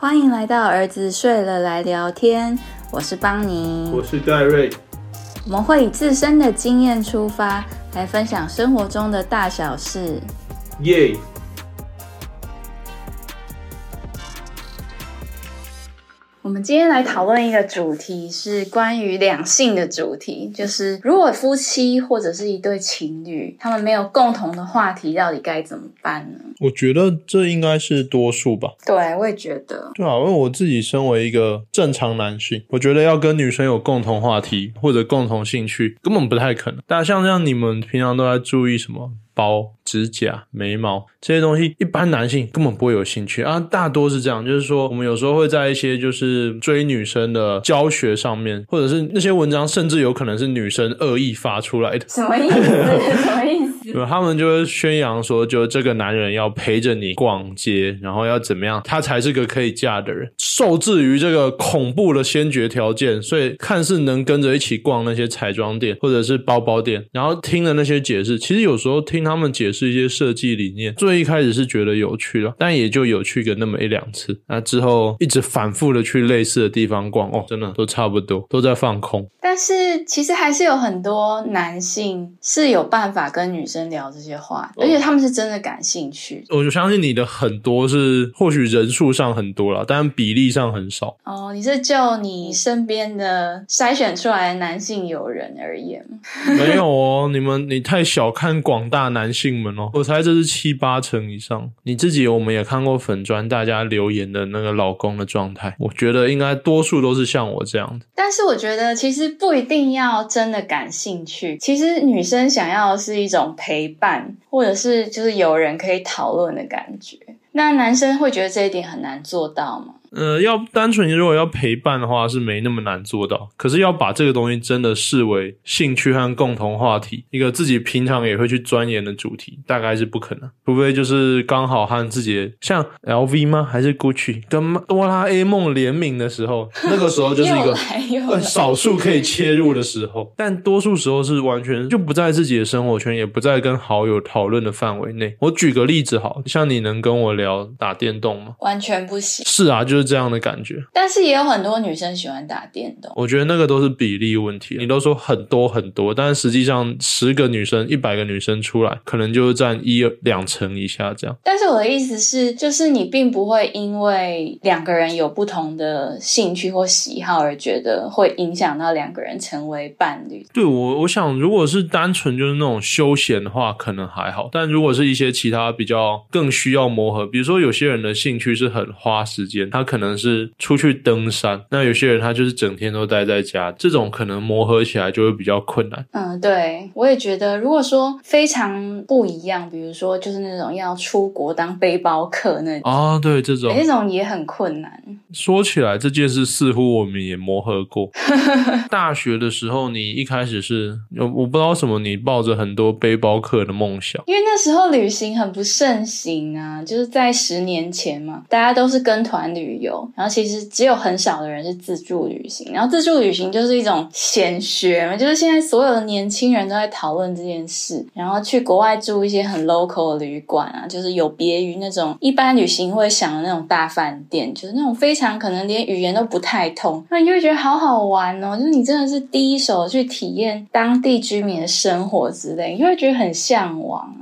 欢迎来到儿子睡了来聊天，我是邦尼，我是戴瑞。我们会以自身的经验出发，来分享生活中的大小事。耶！我们今天来讨论一个主题，是关于两性的主题，就是如果夫妻或者是一对情侣，他们没有共同的话题，到底该怎么办呢？我觉得这应该是多数吧。对，我也觉得。对啊，因为我自己身为一个正常男性，我觉得要跟女生有共同话题或者共同兴趣，根本不太可能。但像这样，你们平常都在注意什么？包、指甲、眉毛这些东西，一般男性根本不会有兴趣啊。大多是这样，就是说，我们有时候会在一些就是追女生的教学上面，或者是那些文章，甚至有可能是女生恶意发出来的。什么意思？什么意思？他们就会宣扬说，就这个男人要陪着你逛街，然后要怎么样，他才是个可以嫁的人。受制于这个恐怖的先决条件，所以看似能跟着一起逛那些彩妆店或者是包包店，然后听了那些解释，其实有时候听他们解释一些设计理念，最一开始是觉得有趣了，但也就有趣个那么一两次。那之后一直反复的去类似的地方逛，哦，真的都差不多，都在放空。但是其实还是有很多男性是有办法跟女生聊这些话，而且他们是真的感兴趣。我就相信你的很多是或许人数上很多了，但比例上很少。哦，你是就你身边的筛选出来的男性友人而言没有哦，你们你太小看广大男男性们哦，我猜这是七八成以上。你自己我们也看过粉砖大家留言的那个老公的状态，我觉得应该多数都是像我这样的。但是我觉得其实。不一定要真的感兴趣，其实女生想要的是一种陪伴，或者是就是有人可以讨论的感觉。那男生会觉得这一点很难做到吗？呃，要单纯如果要陪伴的话，是没那么难做到。可是要把这个东西真的视为兴趣和共同话题，一个自己平常也会去钻研的主题，大概是不可能。除非就是刚好和自己像 L V 吗？还是 Gucci 跟哆啦 A 梦联名的时候，那个时候就是一个 少数可以切入的时候。但多数时候是完全就不在自己的生活圈，也不在跟好友讨论的范围内。我举个例子，好像你能跟我聊打电动吗？完全不行。是啊，就。是这样的感觉，但是也有很多女生喜欢打电动。我觉得那个都是比例问题。你都说很多很多，但是实际上十个女生、一百个女生出来，可能就是占一两成以下这样。但是我的意思是，就是你并不会因为两个人有不同的兴趣或喜好而觉得会影响到两个人成为伴侣。对我，我想如果是单纯就是那种休闲的话，可能还好。但如果是一些其他比较更需要磨合，比如说有些人的兴趣是很花时间，他。可能是出去登山，那有些人他就是整天都待在家，这种可能磨合起来就会比较困难。嗯，对，我也觉得，如果说非常不一样，比如说就是那种要出国当背包客那啊，对，这种那种也很困难。说起来这件事，似乎我们也磨合过。大学的时候，你一开始是，我我不知道什么，你抱着很多背包客的梦想，因为那时候旅行很不盛行啊，就是在十年前嘛，大家都是跟团旅。游，然后其实只有很少的人是自助旅行，然后自助旅行就是一种显学嘛，就是现在所有的年轻人都在讨论这件事，然后去国外住一些很 local 的旅馆啊，就是有别于那种一般旅行会想的那种大饭店，就是那种非常可能连语言都不太通，那你就会觉得好好玩哦，就是你真的是第一手去体验当地居民的生活之类，你就会觉得很向往。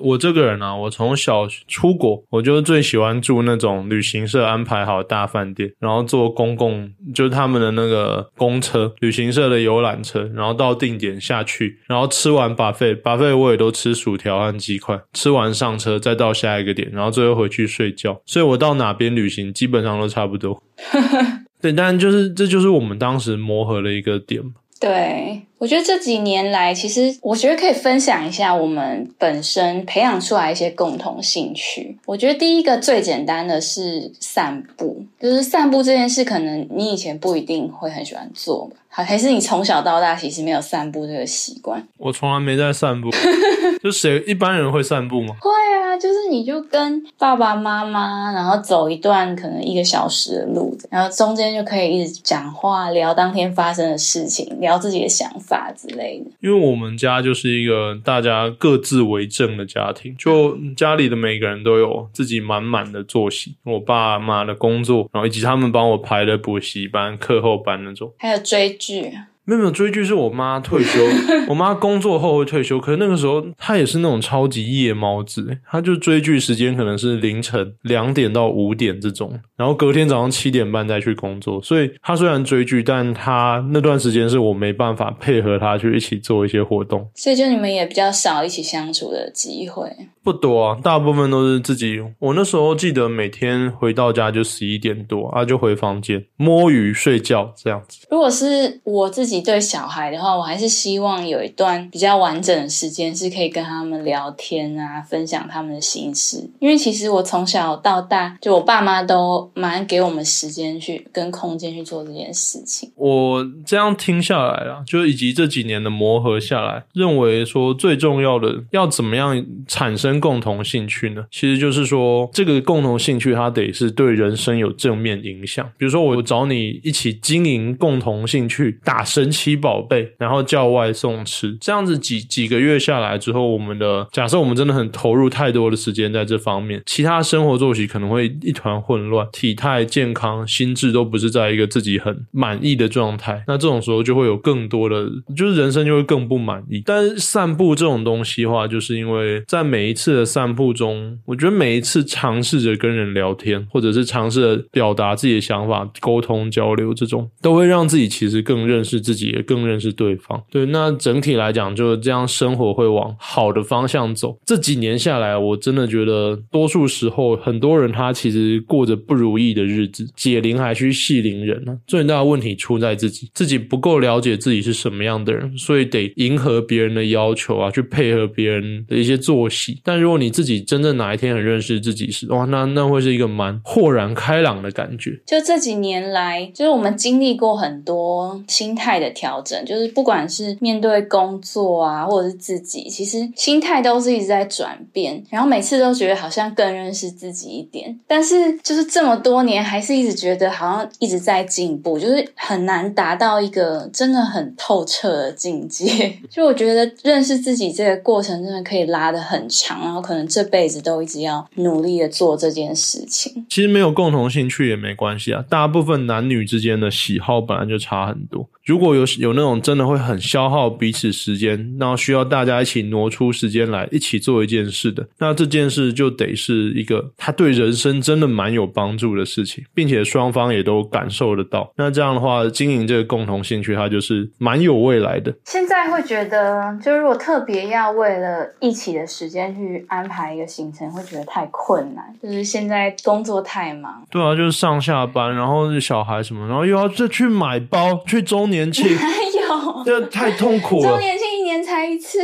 我这个人啊，我从小出国，我就最喜欢住那种旅行社安排好大饭店，然后坐公共，就是他们的那个公车，旅行社的游览车，然后到定点下去，然后吃完把费，把费我也都吃薯条和鸡块，吃完上车再到下一个点，然后最后回去睡觉。所以我到哪边旅行基本上都差不多。对，但就是这就是我们当时磨合的一个点对。我觉得这几年来，其实我觉得可以分享一下我们本身培养出来一些共同兴趣。我觉得第一个最简单的是散步，就是散步这件事，可能你以前不一定会很喜欢做吧？好，还是你从小到大其实没有散步这个习惯？我从来没在散步，就谁一般人会散步吗？会啊，就是你就跟爸爸妈妈，然后走一段可能一个小时的路，然后中间就可以一直讲话，聊当天发生的事情，聊自己的想法之类的。因为我们家就是一个大家各自为政的家庭，就家里的每个人都有自己满满的作息，我爸妈的工作，然后以及他们帮我排的补习班、课后班那种。还有追剧，没有没有追剧是我妈退休，我妈工作后会退休，可是那个时候她也是那种超级夜猫子，欸她就追剧时间可能是凌晨两点到五点这种，然后隔天早上七点半再去工作，所以她虽然追剧，但她那段时间是我没办法配合她去一起做一些活动，所以就你们也比较少一起相处的机会。不多啊，大部分都是自己。我那时候记得每天回到家就十一点多啊，就回房间摸鱼睡觉这样子。如果是我自己对小孩的话，我还是希望有一段比较完整的时间是可以跟他们聊天啊，分享他们的心事。因为其实我从小到大，就我爸妈都蛮给我们时间去跟空间去做这件事情。我这样听下来啊，就以及这几年的磨合下来，认为说最重要的要怎么样产生共同兴趣呢？其实就是说，这个共同兴趣它得是对人生有正面影响。比如说，我找你一起经营共同兴趣，打神奇宝贝，然后叫外送吃，这样子几几个月下来之后，我们的假设我们真的很投入太多的时间在这方面，其他生活作息可能会一团混乱，体态健康、心智都不是在一个自己很满意的状态。那这种时候就会有更多的，就是人生就会更不满意。但是散步这种东西的话，就是因为在每一次的散步中，我觉得每一次尝试着跟人聊天，或者是尝试着表达自己的想法、沟通交流，这种都会让自己其实更认识自己，也更认识对方。对，那整体来讲，就是这样，生活会往好的方向走。这几年下来，我真的觉得，多数时候很多人他其实过着不如意的日子，解铃还须系铃人呢、最大的问题出在自己，自己不够了解自己是什么样的人，所以得迎合别人的要求啊，去配合别人的一些作息。但如果你自己真正哪一天很认识自己时，哇，那那会是一个蛮豁然开朗的感觉。就这几年来，就是我们经历过很多心态的调整，就是不管是面对工作啊，或者是自己，其实心态都是一直在转变。然后每次都觉得好像更认识自己一点，但是就是这么多年，还是一直觉得好像一直在进步，就是很难达到一个真的很透彻的境界。就我觉得认识自己这个过程真的可以拉得很长，然后可能这辈子都一直要努力的做这件事情。其实没有共同兴趣也没关系啊，大部分男女之间的喜好本来就差很多。如果有有那种真的会很消耗彼此时间，然后需要大家一起挪出时间来一起做一件事的，那这件事就得是一个他对人生真的蛮有帮助的事情，并且双方也都感受得到。那这样的话，经营这个共同兴趣，它就是蛮有未来的。现在会觉得，就如果特别要为了一起的时间去安排一个行程，会觉得太困难。就是现在工作太忙，对啊，就是上下班，然后小孩什么，然后又要再去买包，去周年庆，这太痛苦了。周年庆一年才一次，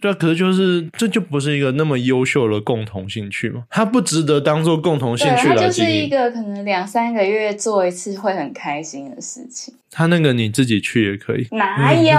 对啊，可是就是这就不是一个那么优秀的共同兴趣嘛，它不值得当做共同兴对，趣它就是一。个可能两三个月做一次会很开心的事情。它那个你自己去也可以。哪有？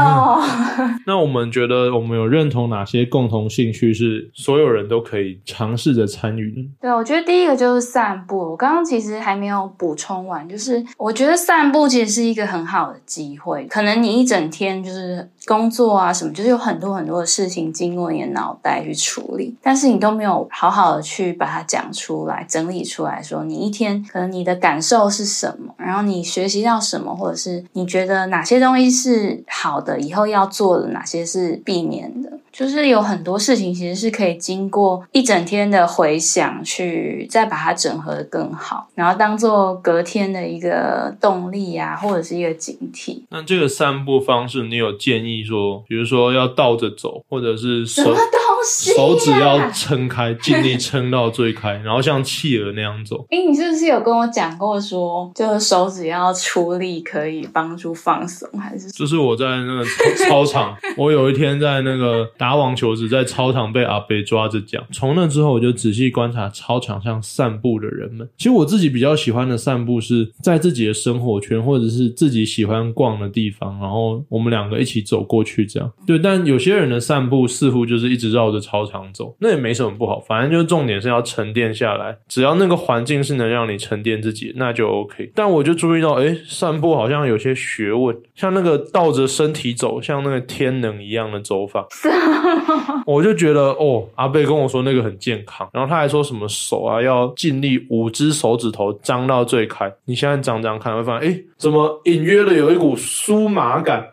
那我们觉得我们有认同哪些共同兴趣是所有人都可以尝试着参与的？对，我觉得第一个就是散步。我刚刚其实还没有补充完，就是我觉得散步其实是一个很好的机会。可能你一整天就是工作啊什么，就是有很多很多的事情经过你的脑袋去处理，但是你都没有好好的去把它讲出来、整理出来说，你一天可能你的感受是什么，然后你学习到什么，或者是你觉得哪些东西是好的，以后要做的，哪些是避免的。就是有很多事情其实是可以经过一整天的回想，去再把它整合的更好，然后当做隔天的一个动力啊，或者是一个警惕。那这个散步方式，你有建议说，比如说要倒着走，或者是手什么东西、啊？手指要撑开，尽力撑到最开，然后像企鹅那样走。诶，你是不是有跟我讲过说，就是手指要出力可以帮助放松，还是就是我在那个操操场，我有一天在那个打网球时，在操场被阿北抓着讲。从那之后，我就仔细观察操场上散步的人们。其实我自己比较喜欢的散步是在自己的生活圈，或者是自己喜欢逛的地方，然后我们两个一起走过去这样。对，但有些人的散步似乎就是一直绕着着操场走，那也没什么不好，反正就是重点是要沉淀下来，只要那个环境是能让你沉淀自己，那就 OK。但我就注意到，哎，散步好像有些学问，像那个倒着身体走，像那个天能一样的走法，我就觉得哦，阿贝跟我说那个很健康，然后他还说什么手啊要尽力五只手指头张到最开，你现在张张看，会发现哎，怎么隐约的有一股酥麻感。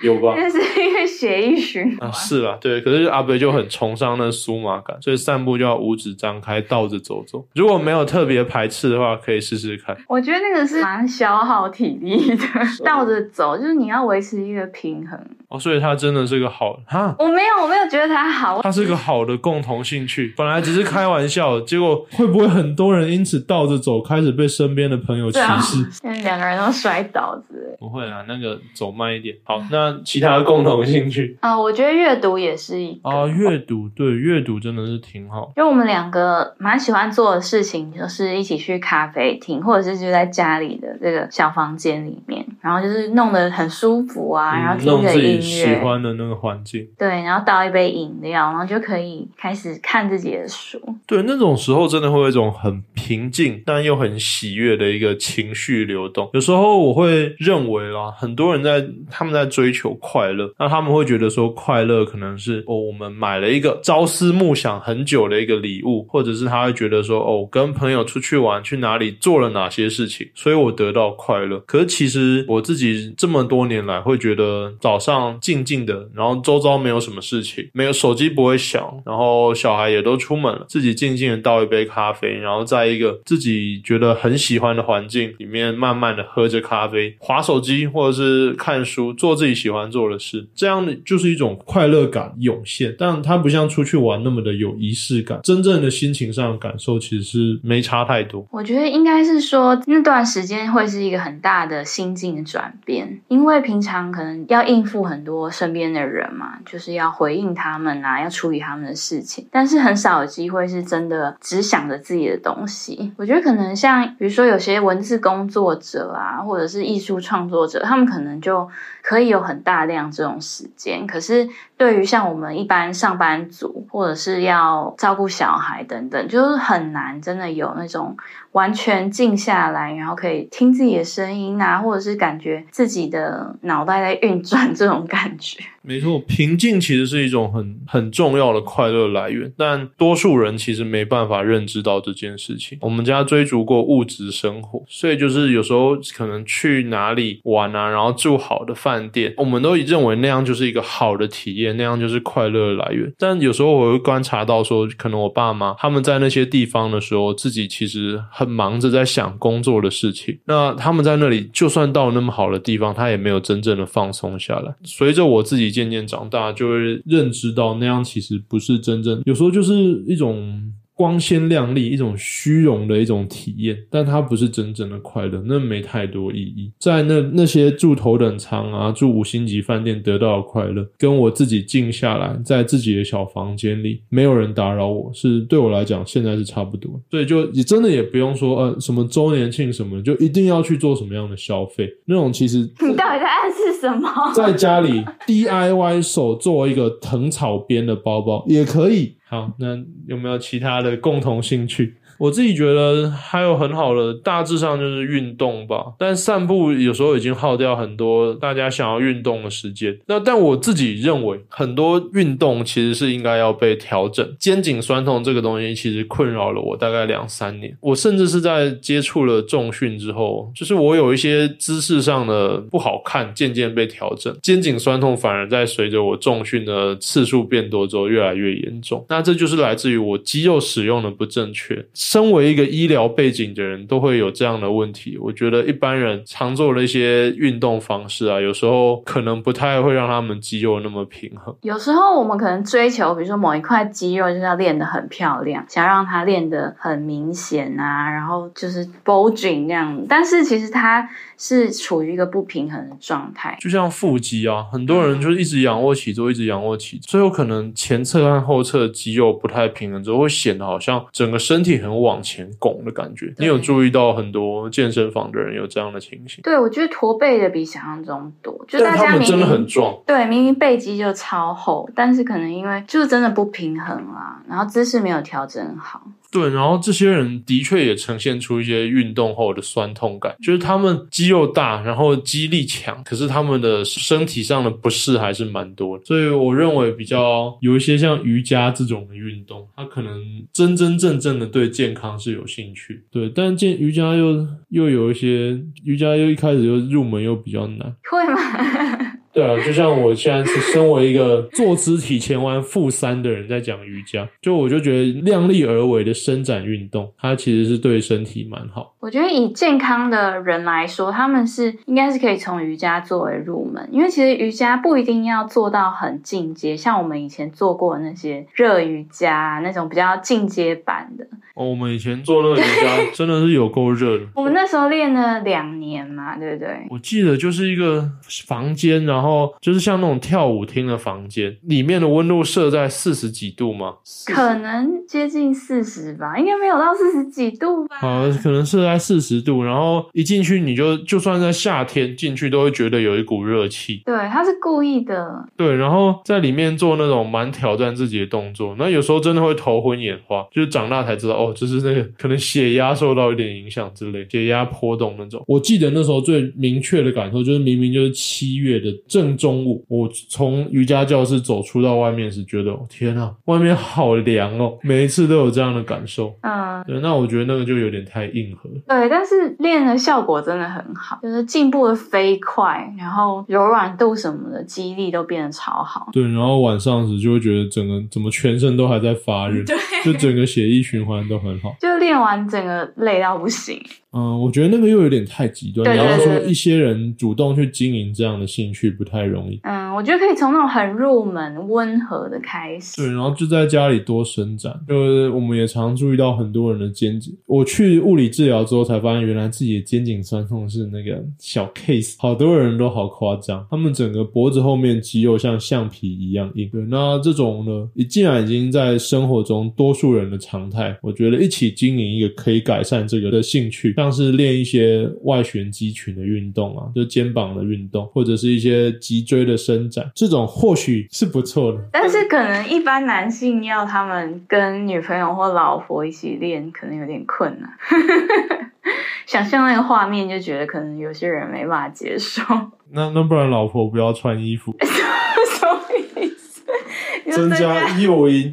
有吧？那是因为血液循环啊，是啦，对。可是阿北就很崇尚那酥麻感，所以散步就要五指张开，倒着走走。如果没有特别排斥的话，可以试试看。我觉得那个是蛮消耗体力的，倒着走就是你要维持一个平衡。哦，所以它真的是个好哈。我没有，我没有觉得它好。它是个好的共同兴趣。本来只是开玩笑，结果会不会很多人因此倒着走，开始被身边的朋友歧视？现在两个人都摔倒之类。不会啦，那个走慢一点。好，那其他的共同兴趣啊，我觉得阅读也是一个啊，阅读对阅读真的是挺好。因为我们两个蛮喜欢做的事情，就是一起去咖啡厅，或者是就在家里的这个小房间里面，然后就是弄得很舒服啊，然后听着音乐，喜欢的那个环境。对，然后倒一杯饮料，然后就可以开始看自己的书。对，那种时候真的会有一种很平静但又很喜悦的一个情绪流动。有时候我会认为啦，很多人在他们在追求快乐，那他们会觉得说快乐可能是哦，我们买了一个朝思暮想很久的一个礼物，或者是他会觉得说哦，跟朋友出去玩，去哪里做了哪些事情，所以我得到快乐。可是其实我自己这么多年来会觉得，早上静静的，然后周遭没有什么事情，没有手机不会响，然后小孩也都出门了，自己静静的倒一杯咖啡，然后在一个自己觉得很喜欢的环境里面，慢慢的喝着咖啡，划手手机或者是看书，做自己喜欢做的事，这样的就是一种快乐感涌现。但它不像出去玩那么的有仪式感，真正的心情上的感受其实是没差太多。我觉得应该是说那段时间会是一个很大的心境的转变，因为平常可能要应付很多身边的人嘛，就是要回应他们啊，要处理他们的事情，但是很少有机会是真的只想着自己的东西。我觉得可能像比如说有些文字工作者啊，或者是艺术创创作者，他们可能就可以有很大量这种时间，可是。对于像我们一般上班族，或者是要照顾小孩等等，就是很难真的有那种完全静下来，然后可以听自己的声音啊，或者是感觉自己的脑袋在运转这种感觉。没错，平静其实是一种很很重要的快乐来源，但多数人其实没办法认知到这件事情。我们家追逐过物质生活，所以就是有时候可能去哪里玩啊，然后住好的饭店，我们都认为那样就是一个好的体验。那样就是快乐的来源，但有时候我会观察到说，可能我爸妈他们在那些地方的时候，自己其实很忙着在想工作的事情。那他们在那里，就算到那么好的地方，他也没有真正的放松下来。随着我自己渐渐长大，就会认知到那样其实不是真正，有时候就是一种。光鲜亮丽，一种虚荣的一种体验，但它不是真正的快乐，那没太多意义。在那那些住头等舱啊，住五星级饭店得到的快乐，跟我自己静下来，在自己的小房间里，没有人打扰我，是对我来讲现在是差不多。所以就你真的也不用说呃什么周年庆什么，就一定要去做什么样的消费，那种其实你到底在暗示什么？在家里 DIY 手做一个藤草编的包包也可以。好，那有没有其他的共同兴趣？我自己觉得还有很好的，大致上就是运动吧。但散步有时候已经耗掉很多大家想要运动的时间。那但我自己认为，很多运动其实是应该要被调整。肩颈酸痛这个东西其实困扰了我大概两三年。我甚至是在接触了重训之后，就是我有一些姿势上的不好看，渐渐被调整。肩颈酸痛反而在随着我重训的次数变多之后越来越严重。那这就是来自于我肌肉使用的不正确。身为一个医疗背景的人，都会有这样的问题。我觉得一般人常做的一些运动方式啊，有时候可能不太会让他们肌肉那么平衡。有时候我们可能追求，比如说某一块肌肉就是要练得很漂亮，想让它练得很明显啊，然后就是 bulging 那样。但是其实它是处于一个不平衡的状态。就像腹肌啊，很多人就是一直仰卧起坐，一直仰卧起坐，最后可能前侧和后侧肌肉不太平衡，之后会显得好像整个身体很。往前拱的感觉。你有注意到很多健身房的人有这样的情形？对，我觉得驼背的比想象中多，就大家明明真的很壮。对，明明背肌就超厚，但是可能因为就是真的不平衡啊，然后姿势没有调整好。对，然后这些人的确也呈现出一些运动后的酸痛感，就是他们肌肉大，然后肌力强，可是他们的身体上的不适还是蛮多的。所以我认为比较有一些像瑜伽这种的运动，它可能真真正正的对健康是有兴趣。对，但健瑜伽又又有一些瑜伽又一开始又入门又比较难。会吗？对啊，就像我现在是身为一个坐姿体前弯负三的人在讲瑜伽，就我就觉得量力而为的伸展运动，它其实是对身体蛮好。我觉得以健康的人来说，他们是应该是可以从瑜伽作为入门，因为其实瑜伽不一定要做到很进阶，像我们以前做过的那些热瑜伽那种比较进阶版的，哦，我们以前做那个瑜伽 真的是有够热的。我们那时候练了两年嘛，对不对？我记得就是一个房间，然后就是像那种跳舞厅的房间，里面的温度设在四十几度吗？可能接近四十吧，应该没有到四十几度吧。好，可能设在四十度，然后一进去你就就算在夏天进去都会觉得有一股热气。对，他是故意的。对，然后在里面做那种蛮挑战自己的动作，那有时候真的会头昏眼花，就是长大才知道哦，就是那个可能血压受到一点影响之类，血压波动那种。我记得那时候最明确的感受就是，明明就是七月的正中午，我从瑜伽教室走出到外面时，觉得哦天啊，外面好凉哦，每一次都有这样的感受。嗯，对，那我觉得那个就有点太硬核。对，但是练的效果真的很好，就是进步的飞快，然后柔软度什么的肌力都变得超好。对，然后晚上时就会觉得整个怎么全身都还在发热，对，就整个血液循环都很好。就练完整个累到不行。嗯，我觉得那个又有点太极端。对你要对对说一些人主动去经营这样的兴趣不太容易。嗯，我觉得可以从那种很入门、温和的开始。对，然后就在家里多伸展。就是我们也常注意到很多人的肩颈。我去物理治疗之后才发现，原来自己的肩颈酸痛是那个小 case。好多人都好夸张，他们整个脖子后面肌肉像橡皮一样硬。对，那这种呢，你既然已经在生活中多数人的常态，我觉得一起经营一个可以改善这个的兴趣，像是练一些外旋肌群的运动啊，就肩膀的运动，或者是一些脊椎的伸展，这种或许是不错的。但是可能一般男性要他们跟女朋友或老婆一起练，可能有点困难。想象那个画面，就觉得可能有些人没办法接受。那那不然老婆不要穿衣服，什么意思？你说增增加诱因，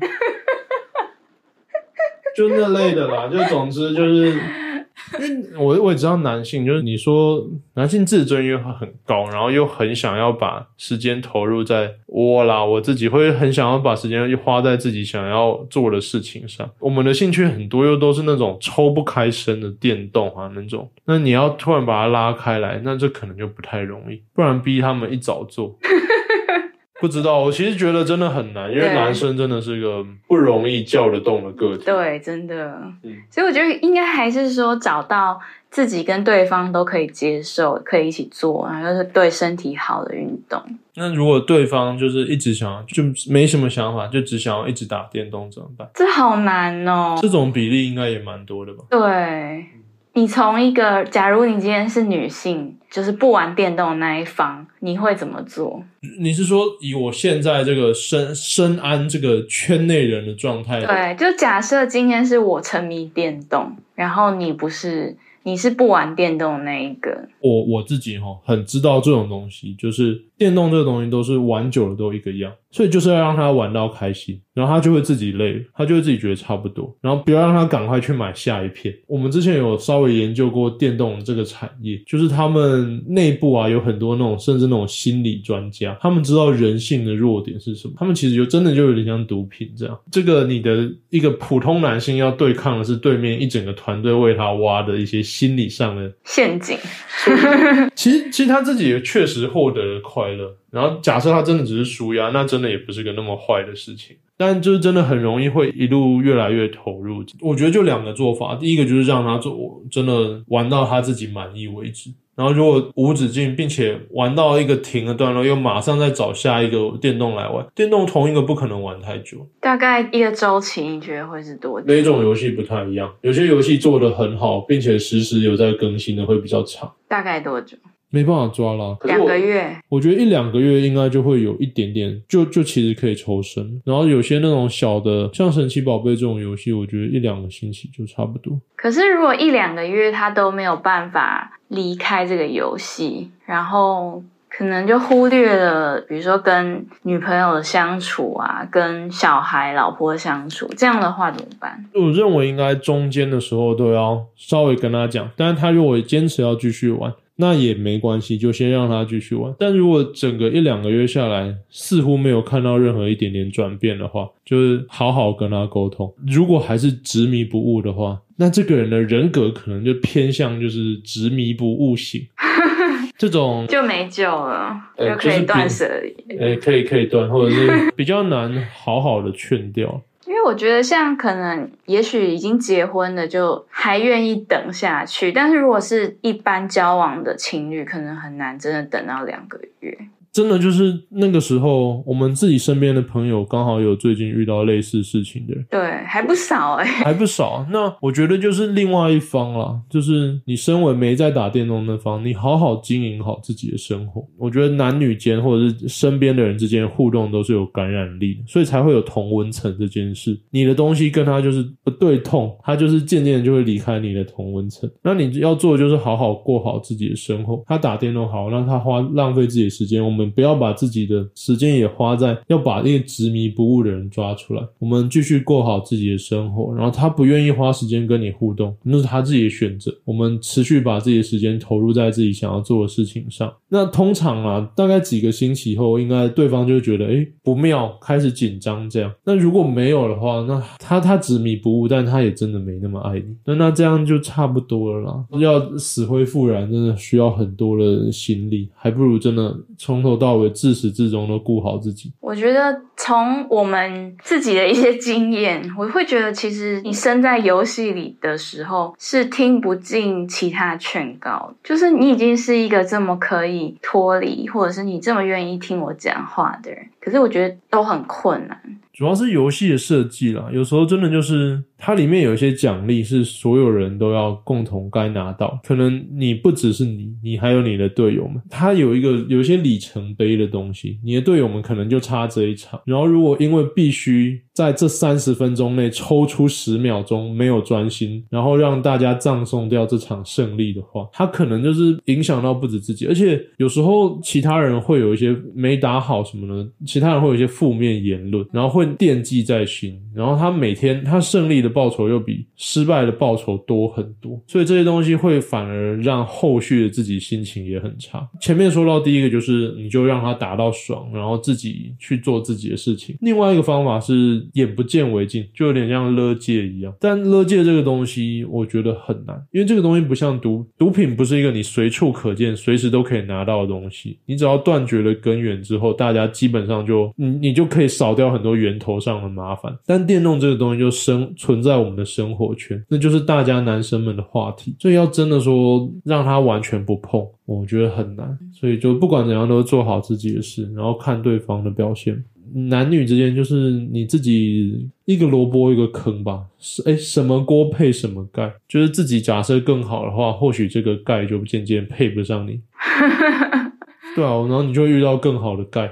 就那类的啦。就总之就是，因为我我也知道男性，就是你说男性自尊又很高，然后又很想要把时间投入在我啦，我自己会很想要把时间花在自己想要做的事情上。我们的兴趣很多又都是那种抽不开身的电动啊那种，那你要突然把它拉开来，那这可能就不太容易，不然逼他们一早做。不知道，我其实觉得真的很难，因为男生真的是个不容易叫得动的个体。对，真的。嗯所以我觉得应该还是说找到自己跟对方都可以接受、可以一起做，然后又是对身体好的运动。那如果对方就是一直想要，就没什么想法，就只想要一直打电动怎么办？这好难哦。这种比例应该也蛮多的吧？对，你从一个，假如你今天是女性，就是不玩电动的那一方，你会怎么做？你是说以我现在这个深深谙这个圈内人的状态？对，就假设今天是我沉迷电动，然后你不是，你是不玩电动的那一个。我我自己哈很知道这种东西，就是电动这个东西都是玩久了都一个样，所以就是要让他玩到开心，然后他就会自己累了，他就会自己觉得差不多，然后不要让他赶快去买下一片。我们之前有稍微研究过电动这个产业，就是他们内部啊有很多那种甚至那种心理专家，他们知道人性的弱点是什么，他们其实就真的就有点像毒品这样。这个你的一个普通男性要对抗的是对面一整个团队为他挖的一些心理上的陷阱，其实，其实他自己也确实获得了快乐。然后，假设他真的只是输压，那真的也不是个那么坏的事情。但就是真的很容易会一路越来越投入。我觉得就两个做法，第一个就是让他做真的玩到他自己满意为止。然后如果无止境，并且玩到一个停的段落，又马上再找下一个电动来玩。电动同一个不可能玩太久，大概一个周期，你觉得会是多久？每种游戏不太一样，有些游戏做的很好，并且实时有在更新的会比较长。大概多久？没办法抓啦，两个月。我觉得一两个月应该就会有一点点，就就其实可以抽身。然后有些那种小的，像神奇宝贝这种游戏，我觉得一两个星期就差不多。可是如果一两个月他都没有办法离开这个游戏，然后可能就忽略了，比如说跟女朋友的相处啊，跟小孩、老婆相处，这样的话怎么办？我认为应该中间的时候都要稍微跟他讲，但是他如果坚持要继续玩。那也没关系，就先让他继续玩。但如果整个一两个月下来，似乎没有看到任何一点点转变的话，就是好好跟他沟通。如果还是执迷不悟的话，那这个人的人格可能就偏向就是执迷不悟型，这种就没救了，就可以断舍离。哎，可以可以断，或者是比较难好好的劝掉。因为我觉得，像可能也许已经结婚了，就还愿意等下去；但是如果是一般交往的情侣，可能很难真的等到两个月。真的就是那个时候，我们自己身边的朋友刚好有最近遇到类似事情的，对，还不少哎，还不少。那我觉得就是另外一方啦，就是你身为没在打电动那方，你好好经营好自己的生活。我觉得男女间或者是身边的人之间互动都是有感染力的，所以才会有同温层这件事。你的东西跟他就是不对痛，他就是渐渐就会离开你的同温层。那你要做的就是好好过好自己的生活。他打电动好，让他花浪费自己的时间，我们。不要把自己的时间也花在要把那个执迷不悟的人抓出来。我们继续过好自己的生活，然后他不愿意花时间跟你互动，那是他自己的选择。我们持续把自己的时间投入在自己想要做的事情上。那通常啊，大概几个星期后，应该对方就觉得哎不妙，开始紧张这样。那如果没有的话，那他他执迷不悟，但他也真的没那么爱你。那那这样就差不多了啦。要死灰复燃，真的需要很多的心力，还不如真的从头。到尾自始至终都顾好自己。我觉得从我们自己的一些经验，我会觉得其实你身在游戏里的时候是听不进其他劝告，就是你已经是一个这么可以脱离，或者是你这么愿意听我讲话的人，可是我觉得都很困难。主要是游戏的设计啦，有时候真的就是它里面有一些奖励是所有人都要共同该拿到，可能你不只是你，你还有你的队友们，他有一个有一些里程碑的东西，你的队友们可能就差这一场，然后如果因为必须。在这三十分钟内抽出十秒钟没有专心，然后让大家葬送掉这场胜利的话，他可能就是影响到不止自己，而且有时候其他人会有一些没打好什么的，其他人会有一些负面言论，然后会惦记在心，然后他每天他胜利的报酬又比失败的报酬多很多，所以这些东西会反而让后续的自己心情也很差。前面说到第一个就是你就让他打到爽，然后自己去做自己的事情。另外一个方法是。眼不见为净，就有点像勒戒一样。但勒戒这个东西，我觉得很难，因为这个东西不像毒毒品，不是一个你随处可见、随时都可以拿到的东西。你只要断绝了根源之后，大家基本上就你你就可以少掉很多源头上的麻烦。但电动这个东西就生存在我们的生活圈，那就是大家男生们的话题。所以要真的说让他完全不碰，我觉得很难。所以就不管怎样，都做好自己的事，然后看对方的表现。男女之间就是你自己一个萝卜一个坑吧，是哎什么锅配什么盖，就是自己假设更好的话，或许这个盖就渐渐配不上你。对啊，然后你就遇到更好的盖。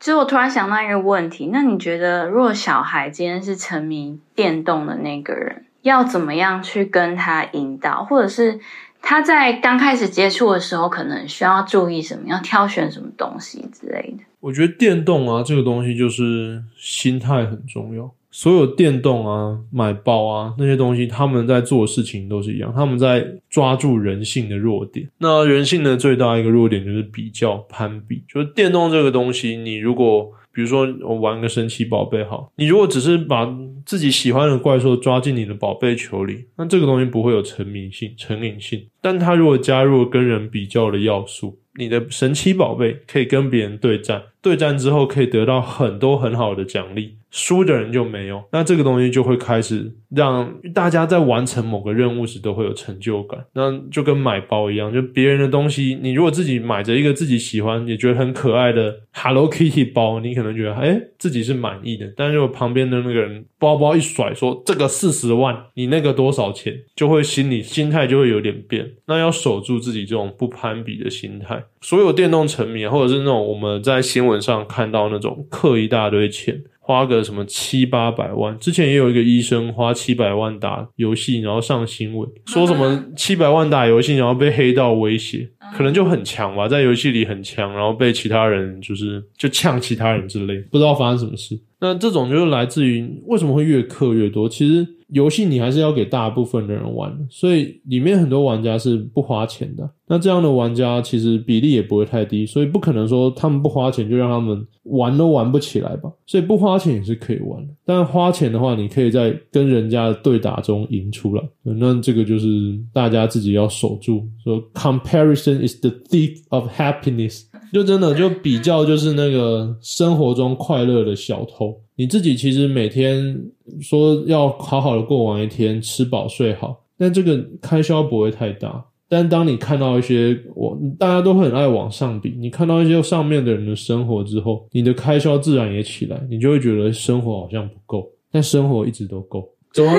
其实我突然想到一个问题，那你觉得如果小孩今天是沉迷电动的那个人，要怎么样去跟他引导，或者是？他在刚开始接触的时候，可能需要注意什么？要挑选什么东西之类的？我觉得电动啊，这个东西就是心态很重要。所有电动啊、买包啊那些东西，他们在做事情都是一样，他们在抓住人性的弱点。那人性的最大一个弱点就是比较、攀比。就是电动这个东西，你如果比如说，我玩个神奇宝贝，好，你如果只是把自己喜欢的怪兽抓进你的宝贝球里，那这个东西不会有沉迷性、成瘾性。但它如果加入跟人比较的要素，你的神奇宝贝可以跟别人对战，对战之后可以得到很多很好的奖励。输的人就没有，那这个东西就会开始让大家在完成某个任务时都会有成就感。那就跟买包一样，就别人的东西，你如果自己买着一个自己喜欢也觉得很可爱的 Hello Kitty 包，你可能觉得哎自己是满意的。但是如果旁边的那个人包包一甩，说这个四十万，你那个多少钱，就会心里心态就会有点变。那要守住自己这种不攀比的心态。所有电动沉迷，或者是那种我们在新闻上看到那种氪一大堆钱。花个什么七八百万？之前也有一个医生花七百万打游戏，然后上新闻，说什么 七百万打游戏，然后被黑道威胁，可能就很强吧，在游戏里很强，然后被其他人就是就呛其他人之类，不知道发生什么事。那这种就是来自于为什么会越氪越多？其实。游戏你还是要给大部分的人玩，所以里面很多玩家是不花钱的。那这样的玩家其实比例也不会太低，所以不可能说他们不花钱就让他们玩都玩不起来吧。所以不花钱也是可以玩的，但花钱的话，你可以在跟人家的对打中赢出来。那这个就是大家自己要守住，说 comparison is the thief of happiness，就真的就比较就是那个生活中快乐的小偷。你自己其实每天说要好好的过完一天，吃饱睡好，但这个开销不会太大。但当你看到一些我大家都很爱往上比，你看到一些上面的人的生活之后，你的开销自然也起来，你就会觉得生活好像不够，但生活一直都够。怎么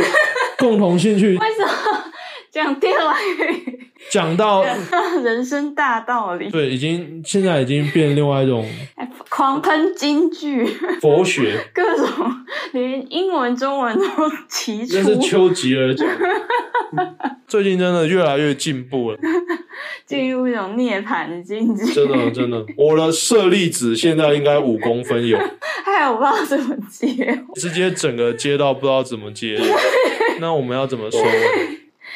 共同兴趣？为什么讲电玩语？讲到 人生大道理，对，已经现在已经变另外一种 狂喷京剧、佛学，各种连英文、中文都齐出。那是丘吉尔讲，最近真的越来越进步了，进入一种涅槃的境界。真的，真的，我的舍利子现在应该五公分有，还有不知道怎么接，直接整个接到不知道怎么接，那我们要怎么说？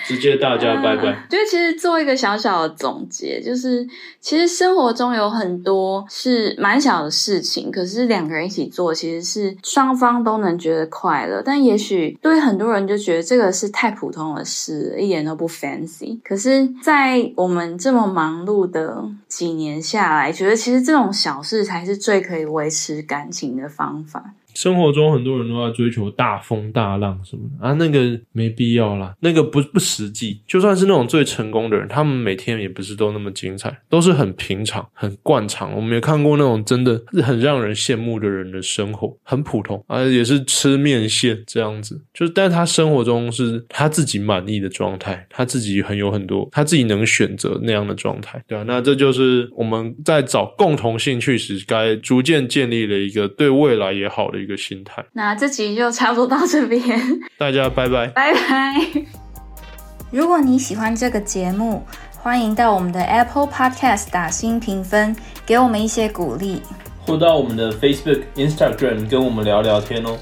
直接大家拜拜。就其实做一个小小的总结，就是其实生活中有很多是蛮小的事情，可是两个人一起做，其实是双方都能觉得快乐。但也许对很多人就觉得这个是太普通的事，一点都不 fancy。可是，在我们这么忙碌的几年下来，觉得其实这种小事才是最可以维持感情的方法。生活中很多人都在追求大风大浪什么的啊，那个没必要啦，那个不不实际。就算是那种最成功的人，他们每天也不是都那么精彩，都是很平常、很惯常。我们也看过那种真的很让人羡慕的人的生活，很普通啊，也是吃面线这样子。就是，但他生活中是他自己满意的状态，他自己很有很多，他自己能选择那样的状态，对啊，那这就是就是我们在找共同兴趣时，该逐渐建立了一个对未来也好的。一个心态，那这集就差不多到这边，大家拜拜，拜拜。如果你喜欢这个节目，欢迎到我们的 Apple Podcast 打新评分，给我们一些鼓励，或到我们的 Facebook、Instagram 跟我们聊聊天哦。